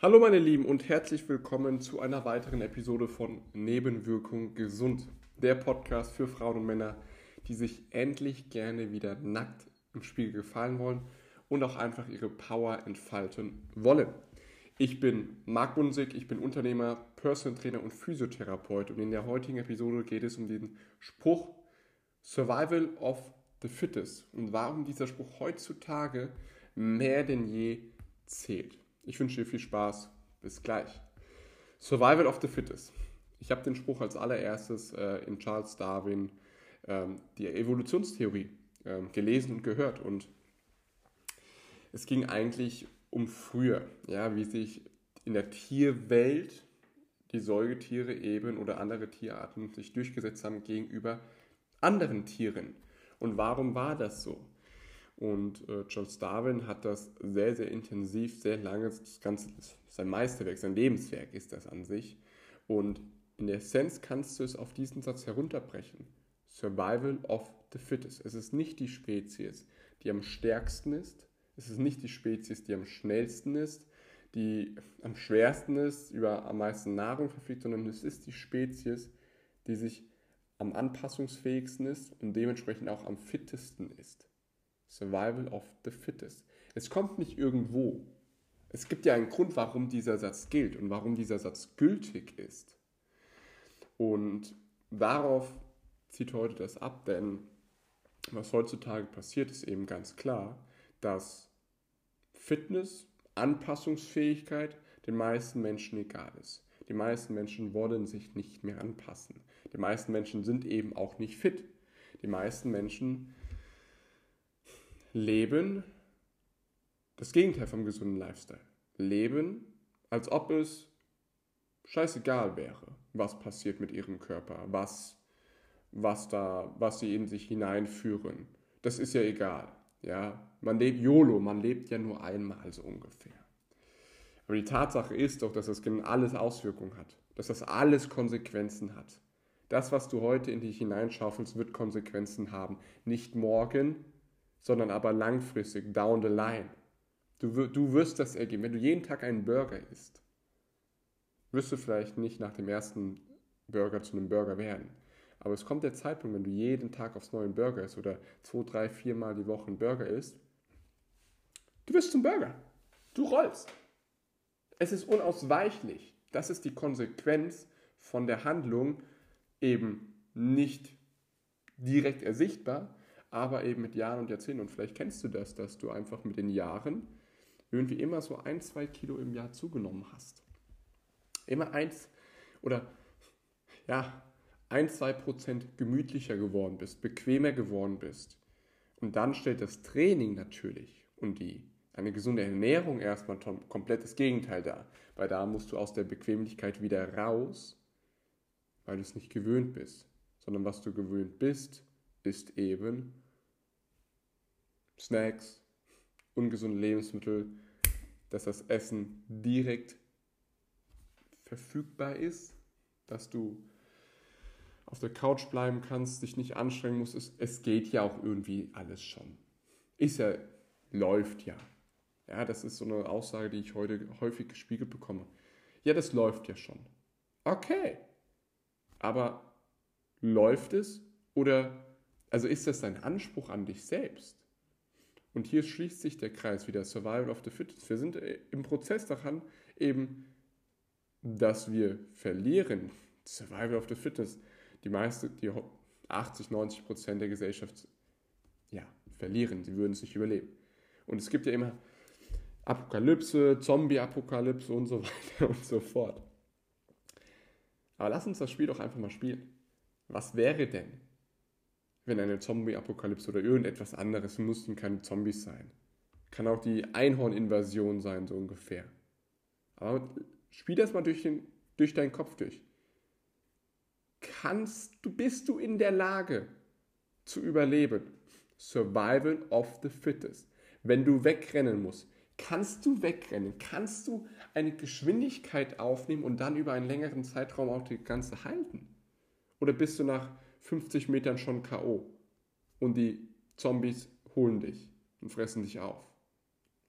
Hallo meine Lieben und herzlich willkommen zu einer weiteren Episode von Nebenwirkung gesund. Der Podcast für Frauen und Männer, die sich endlich gerne wieder nackt im Spiegel gefallen wollen und auch einfach ihre Power entfalten wollen. Ich bin Marc Bunsig, ich bin Unternehmer, Personal Trainer und Physiotherapeut und in der heutigen Episode geht es um den Spruch Survival of the Fittest und warum dieser Spruch heutzutage mehr denn je zählt. Ich wünsche dir viel Spaß. Bis gleich. Survival of the Fittest. Ich habe den Spruch als allererstes äh, in Charles Darwin ähm, die Evolutionstheorie ähm, gelesen und gehört. Und es ging eigentlich um früher, ja, wie sich in der Tierwelt die Säugetiere eben oder andere Tierarten sich durchgesetzt haben gegenüber anderen Tieren. Und warum war das so? Und äh, Charles Darwin hat das sehr, sehr intensiv, sehr lange, das Ganze, sein Meisterwerk, sein Lebenswerk ist das an sich. Und in der Essenz kannst du es auf diesen Satz herunterbrechen. Survival of the fittest. Es ist nicht die Spezies, die am stärksten ist. Es ist nicht die Spezies, die am schnellsten ist, die am schwersten ist, über am meisten Nahrung verfügt, sondern es ist die Spezies, die sich am anpassungsfähigsten ist und dementsprechend auch am fittesten ist. Survival of the Fittest. Es kommt nicht irgendwo. Es gibt ja einen Grund, warum dieser Satz gilt und warum dieser Satz gültig ist. Und darauf zieht heute das ab, denn was heutzutage passiert, ist eben ganz klar, dass Fitness, Anpassungsfähigkeit den meisten Menschen egal ist. Die meisten Menschen wollen sich nicht mehr anpassen. Die meisten Menschen sind eben auch nicht fit. Die meisten Menschen leben das Gegenteil vom gesunden Lifestyle. Leben, als ob es scheißegal wäre, was passiert mit ihrem Körper, was, was, da, was sie in sich hineinführen. Das ist ja egal. Ja? Man lebt YOLO, man lebt ja nur einmal so ungefähr. Aber die Tatsache ist doch, dass das alles Auswirkungen hat, dass das alles Konsequenzen hat. Das, was du heute in dich hineinschaufelst, wird Konsequenzen haben. Nicht morgen, sondern aber langfristig, down the line. Du, du wirst das ergeben. Wenn du jeden Tag einen Burger isst, wirst du vielleicht nicht nach dem ersten Burger zu einem Burger werden. Aber es kommt der Zeitpunkt, wenn du jeden Tag aufs neue Burger isst oder zwei, drei, viermal die Woche einen Burger isst, du wirst zum Burger. Du rollst. Es ist unausweichlich. Das ist die Konsequenz von der Handlung eben nicht direkt ersichtbar, aber eben mit Jahren und Jahrzehnten. Und vielleicht kennst du das, dass du einfach mit den Jahren irgendwie immer so ein, zwei Kilo im Jahr zugenommen hast. Immer eins oder ja, ein, zwei Prozent gemütlicher geworden bist, bequemer geworden bist. Und dann stellt das Training natürlich und die eine gesunde Ernährung erstmal komplett das Gegenteil dar. Weil da musst du aus der Bequemlichkeit wieder raus, weil du es nicht gewöhnt bist. Sondern was du gewöhnt bist, ist eben Snacks, ungesunde Lebensmittel, dass das Essen direkt verfügbar ist, dass du auf der Couch bleiben kannst, dich nicht anstrengen musst. Es, es geht ja auch irgendwie alles schon. Ist ja, läuft ja. Ja, das ist so eine Aussage, die ich heute häufig gespiegelt bekomme. Ja, das läuft ja schon. Okay. Aber läuft es oder also ist das dein Anspruch an dich selbst? Und hier schließt sich der Kreis wieder, Survival of the Fittest. Wir sind äh, im Prozess daran eben, dass wir verlieren. Survival of the Fittest. Die meiste, die 80, 90 Prozent der Gesellschaft, ja, verlieren. Sie würden es nicht überleben. Und es gibt ja immer Apokalypse, Zombie-Apokalypse und so weiter und so fort. Aber lass uns das Spiel doch einfach mal spielen. Was wäre denn, wenn eine Zombie-Apokalypse oder irgendetwas anderes, mussten keine Zombies sein. Kann auch die Einhorn-Invasion sein, so ungefähr. Aber spiel das mal durch, den, durch deinen Kopf durch. Kannst du, bist du in der Lage zu überleben? Survival of the fittest. Wenn du wegrennen musst, kannst du wegrennen? Kannst du eine Geschwindigkeit aufnehmen und dann über einen längeren Zeitraum auch die ganze halten? Oder bist du nach 50 Metern schon K.O. Und die Zombies holen dich und fressen dich auf.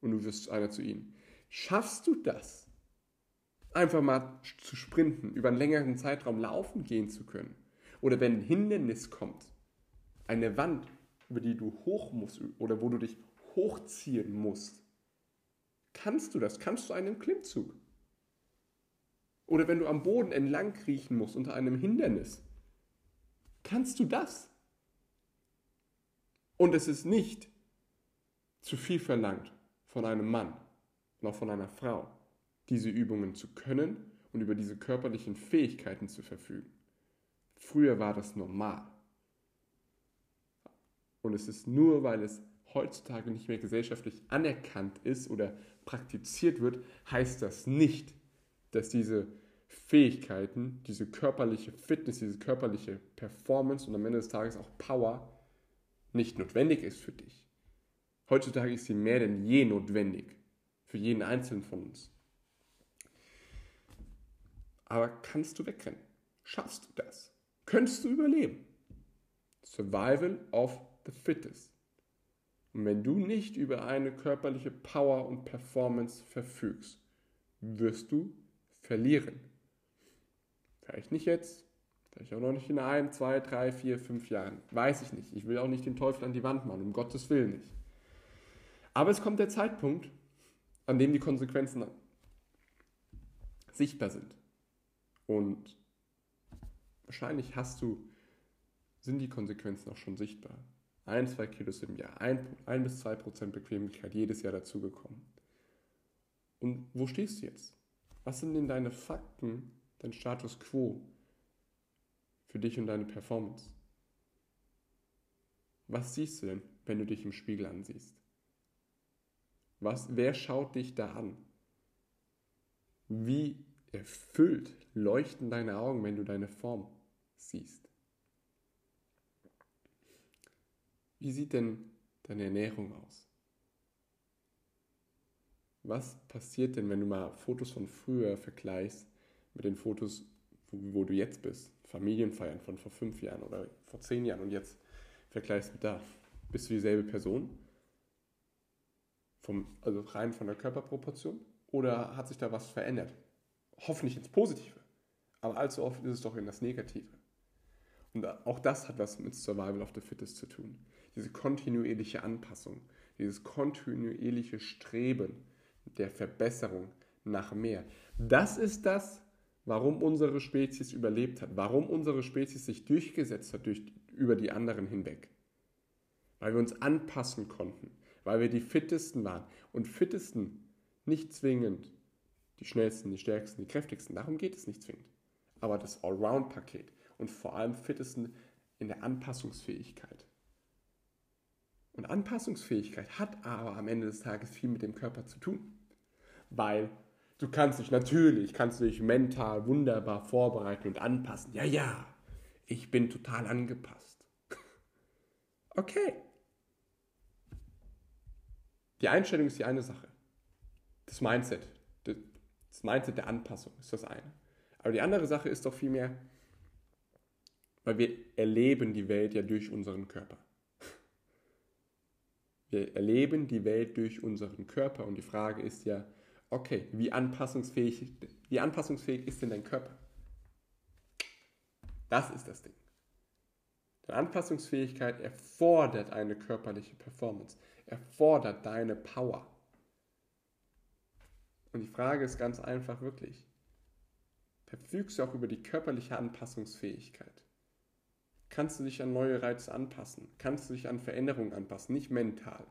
Und du wirst einer zu ihnen. Schaffst du das? Einfach mal zu sprinten, über einen längeren Zeitraum laufen gehen zu können. Oder wenn ein Hindernis kommt, eine Wand, über die du hoch musst oder wo du dich hochziehen musst, kannst du das, kannst du einen Klimmzug. Oder wenn du am Boden entlang kriechen musst unter einem Hindernis, kannst du das. Und es ist nicht zu viel verlangt von einem Mann, noch von einer Frau, diese Übungen zu können und über diese körperlichen Fähigkeiten zu verfügen. Früher war das normal. Und es ist nur, weil es heutzutage nicht mehr gesellschaftlich anerkannt ist oder praktiziert wird, heißt das nicht, dass diese Fähigkeiten, diese körperliche Fitness, diese körperliche Performance und am Ende des Tages auch Power nicht notwendig ist für dich. Heutzutage ist sie mehr denn je notwendig für jeden Einzelnen von uns. Aber kannst du wegrennen? Schaffst du das? Könntest du überleben? Survival of the fittest. Und wenn du nicht über eine körperliche Power und Performance verfügst, wirst du verlieren. Vielleicht nicht jetzt, vielleicht auch noch nicht in ein, zwei, drei, vier, fünf Jahren. Weiß ich nicht. Ich will auch nicht den Teufel an die Wand machen, um Gottes Willen nicht. Aber es kommt der Zeitpunkt, an dem die Konsequenzen sichtbar sind. Und wahrscheinlich hast du, sind die Konsequenzen auch schon sichtbar. Ein, zwei Kilos im Jahr, ein, ein bis zwei Prozent Bequemlichkeit jedes Jahr dazugekommen. Und wo stehst du jetzt? Was sind denn deine Fakten, dein Status quo für dich und deine Performance? Was siehst du denn, wenn du dich im Spiegel ansiehst? Was, wer schaut dich da an? Wie erfüllt leuchten deine Augen, wenn du deine Form siehst? Wie sieht denn deine Ernährung aus? Was passiert denn, wenn du mal Fotos von früher vergleichst mit den Fotos, wo, wo du jetzt bist? Familienfeiern von vor fünf Jahren oder vor zehn Jahren und jetzt vergleichst mit da. Bist du dieselbe Person? Vom, also rein von der Körperproportion? Oder hat sich da was verändert? Hoffentlich ins Positive. Aber allzu oft ist es doch in das Negative. Und auch das hat was mit Survival of the Fittest zu tun. Diese kontinuierliche Anpassung, dieses kontinuierliche Streben der Verbesserung nach mehr. Das ist das, warum unsere Spezies überlebt hat, warum unsere Spezies sich durchgesetzt hat durch, über die anderen hinweg. Weil wir uns anpassen konnten, weil wir die fittesten waren. Und fittesten nicht zwingend die schnellsten, die stärksten, die kräftigsten, darum geht es nicht zwingend. Aber das Allround-Paket und vor allem fittesten in der Anpassungsfähigkeit. Und Anpassungsfähigkeit hat aber am Ende des Tages viel mit dem Körper zu tun. Weil du kannst dich natürlich, kannst du dich mental wunderbar vorbereiten und anpassen. Ja, ja, ich bin total angepasst. Okay. Die Einstellung ist die eine Sache. Das Mindset. Das Mindset der Anpassung ist das eine. Aber die andere Sache ist doch vielmehr, weil wir erleben die Welt ja durch unseren Körper. Wir erleben die Welt durch unseren Körper und die Frage ist ja, okay, wie anpassungsfähig, wie anpassungsfähig ist denn dein Körper? Das ist das Ding. Deine Anpassungsfähigkeit erfordert eine körperliche Performance, erfordert deine Power. Und die Frage ist ganz einfach wirklich, verfügst du auch über die körperliche Anpassungsfähigkeit? kannst du dich an neue Reize anpassen, kannst du dich an Veränderungen anpassen, nicht mental.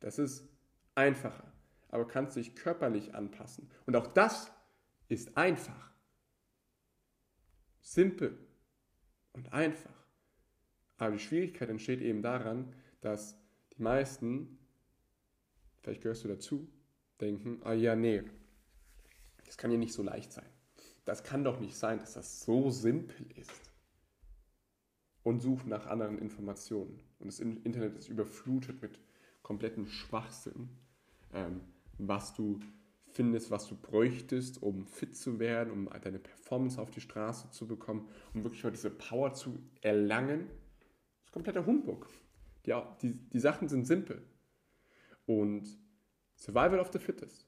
Das ist einfacher, aber kannst dich körperlich anpassen. Und auch das ist einfach. Simpel und einfach. Aber die Schwierigkeit entsteht eben daran, dass die meisten, vielleicht gehörst du dazu, denken, ah ja, nee, das kann ja nicht so leicht sein. Das kann doch nicht sein, dass das so simpel ist und sucht nach anderen Informationen. Und das Internet ist überflutet mit kompletten Schwachsinn, ähm, was du findest, was du bräuchtest, um fit zu werden, um deine Performance auf die Straße zu bekommen, um wirklich mal diese Power zu erlangen. Das ist kompletter Humbug. Die, die, die Sachen sind simpel. Und Survival of the Fittest.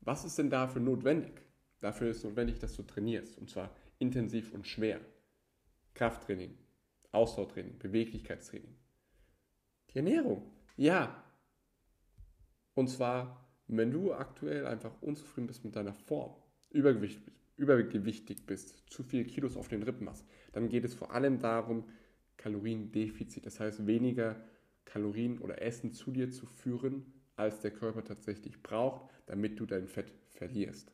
Was ist denn dafür notwendig? Dafür ist notwendig, dass du trainierst und zwar intensiv und schwer. Krafttraining, Ausdauertraining, Beweglichkeitstraining. Die Ernährung, ja. Und zwar, wenn du aktuell einfach unzufrieden bist mit deiner Form, Übergewicht, übergewichtig bist, zu viele Kilos auf den Rippen hast, dann geht es vor allem darum, Kaloriendefizit, das heißt weniger Kalorien oder Essen zu dir zu führen, als der Körper tatsächlich braucht, damit du dein Fett verlierst.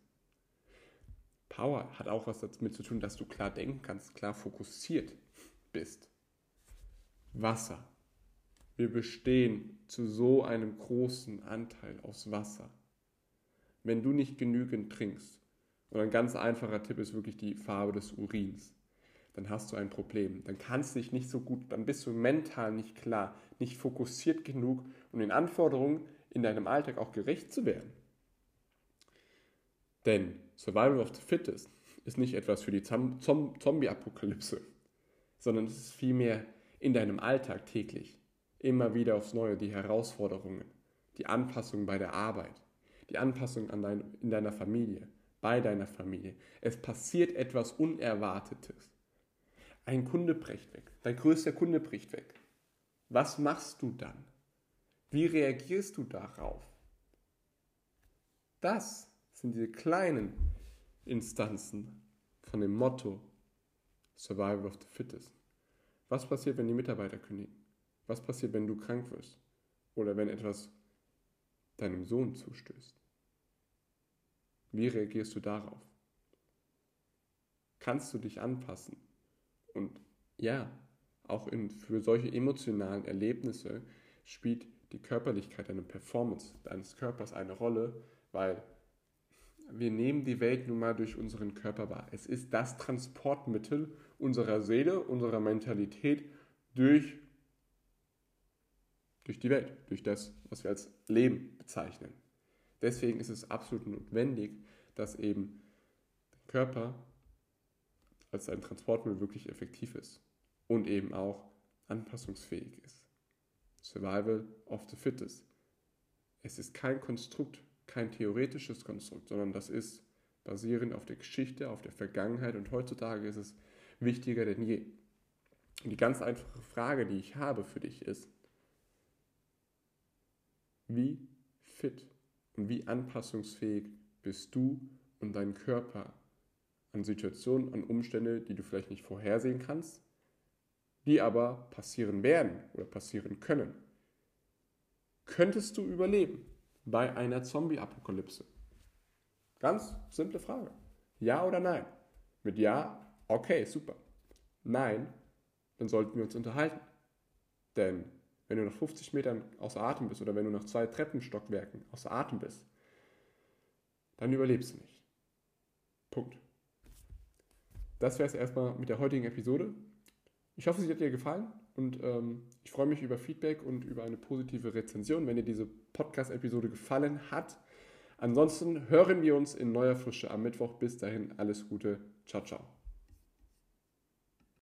Power hat auch was damit zu tun, dass du klar denken kannst, klar fokussiert bist. Wasser. Wir bestehen zu so einem großen Anteil aus Wasser. Wenn du nicht genügend trinkst, und ein ganz einfacher Tipp ist wirklich die Farbe des Urins, dann hast du ein Problem. Dann kannst du dich nicht so gut, dann bist du mental nicht klar, nicht fokussiert genug, um den Anforderungen in deinem Alltag auch gerecht zu werden. Denn Survival of the Fittest ist nicht etwas für die Zombie-Apokalypse, sondern es ist vielmehr in deinem Alltag täglich. Immer wieder aufs Neue die Herausforderungen, die Anpassung bei der Arbeit, die Anpassung an dein, in deiner Familie, bei deiner Familie. Es passiert etwas Unerwartetes. Ein Kunde bricht weg, dein größter Kunde bricht weg. Was machst du dann? Wie reagierst du darauf? Das sind diese kleinen Instanzen von dem Motto Survival of the Fittest. Was passiert, wenn die Mitarbeiter kündigen? Was passiert, wenn du krank wirst? Oder wenn etwas deinem Sohn zustößt? Wie reagierst du darauf? Kannst du dich anpassen? Und ja, auch in, für solche emotionalen Erlebnisse spielt die Körperlichkeit, eine Performance deines Körpers eine Rolle, weil wir nehmen die Welt nun mal durch unseren Körper wahr. Es ist das Transportmittel unserer Seele, unserer Mentalität durch, durch die Welt, durch das, was wir als Leben bezeichnen. Deswegen ist es absolut notwendig, dass eben der Körper als ein Transportmittel wirklich effektiv ist und eben auch anpassungsfähig ist. Survival of the Fittest. Es ist kein Konstrukt, kein theoretisches Konstrukt, sondern das ist basierend auf der Geschichte, auf der Vergangenheit und heutzutage ist es wichtiger denn je. Und die ganz einfache Frage, die ich habe für dich ist, wie fit und wie anpassungsfähig bist du und dein Körper an Situationen, an Umstände, die du vielleicht nicht vorhersehen kannst, die aber passieren werden oder passieren können. Könntest du überleben bei einer Zombie-Apokalypse? Ganz simple Frage. Ja oder nein? Mit Ja, okay, super. Nein, dann sollten wir uns unterhalten. Denn wenn du nach 50 Metern außer Atem bist oder wenn du nach zwei Treppenstockwerken außer Atem bist, dann überlebst du nicht. Punkt. Das wäre es erstmal mit der heutigen Episode. Ich hoffe, sie hat dir gefallen und ähm, ich freue mich über Feedback und über eine positive Rezension, wenn dir diese Podcast-Episode gefallen hat. Ansonsten hören wir uns in neuer Frische am Mittwoch. Bis dahin alles Gute. Ciao, ciao.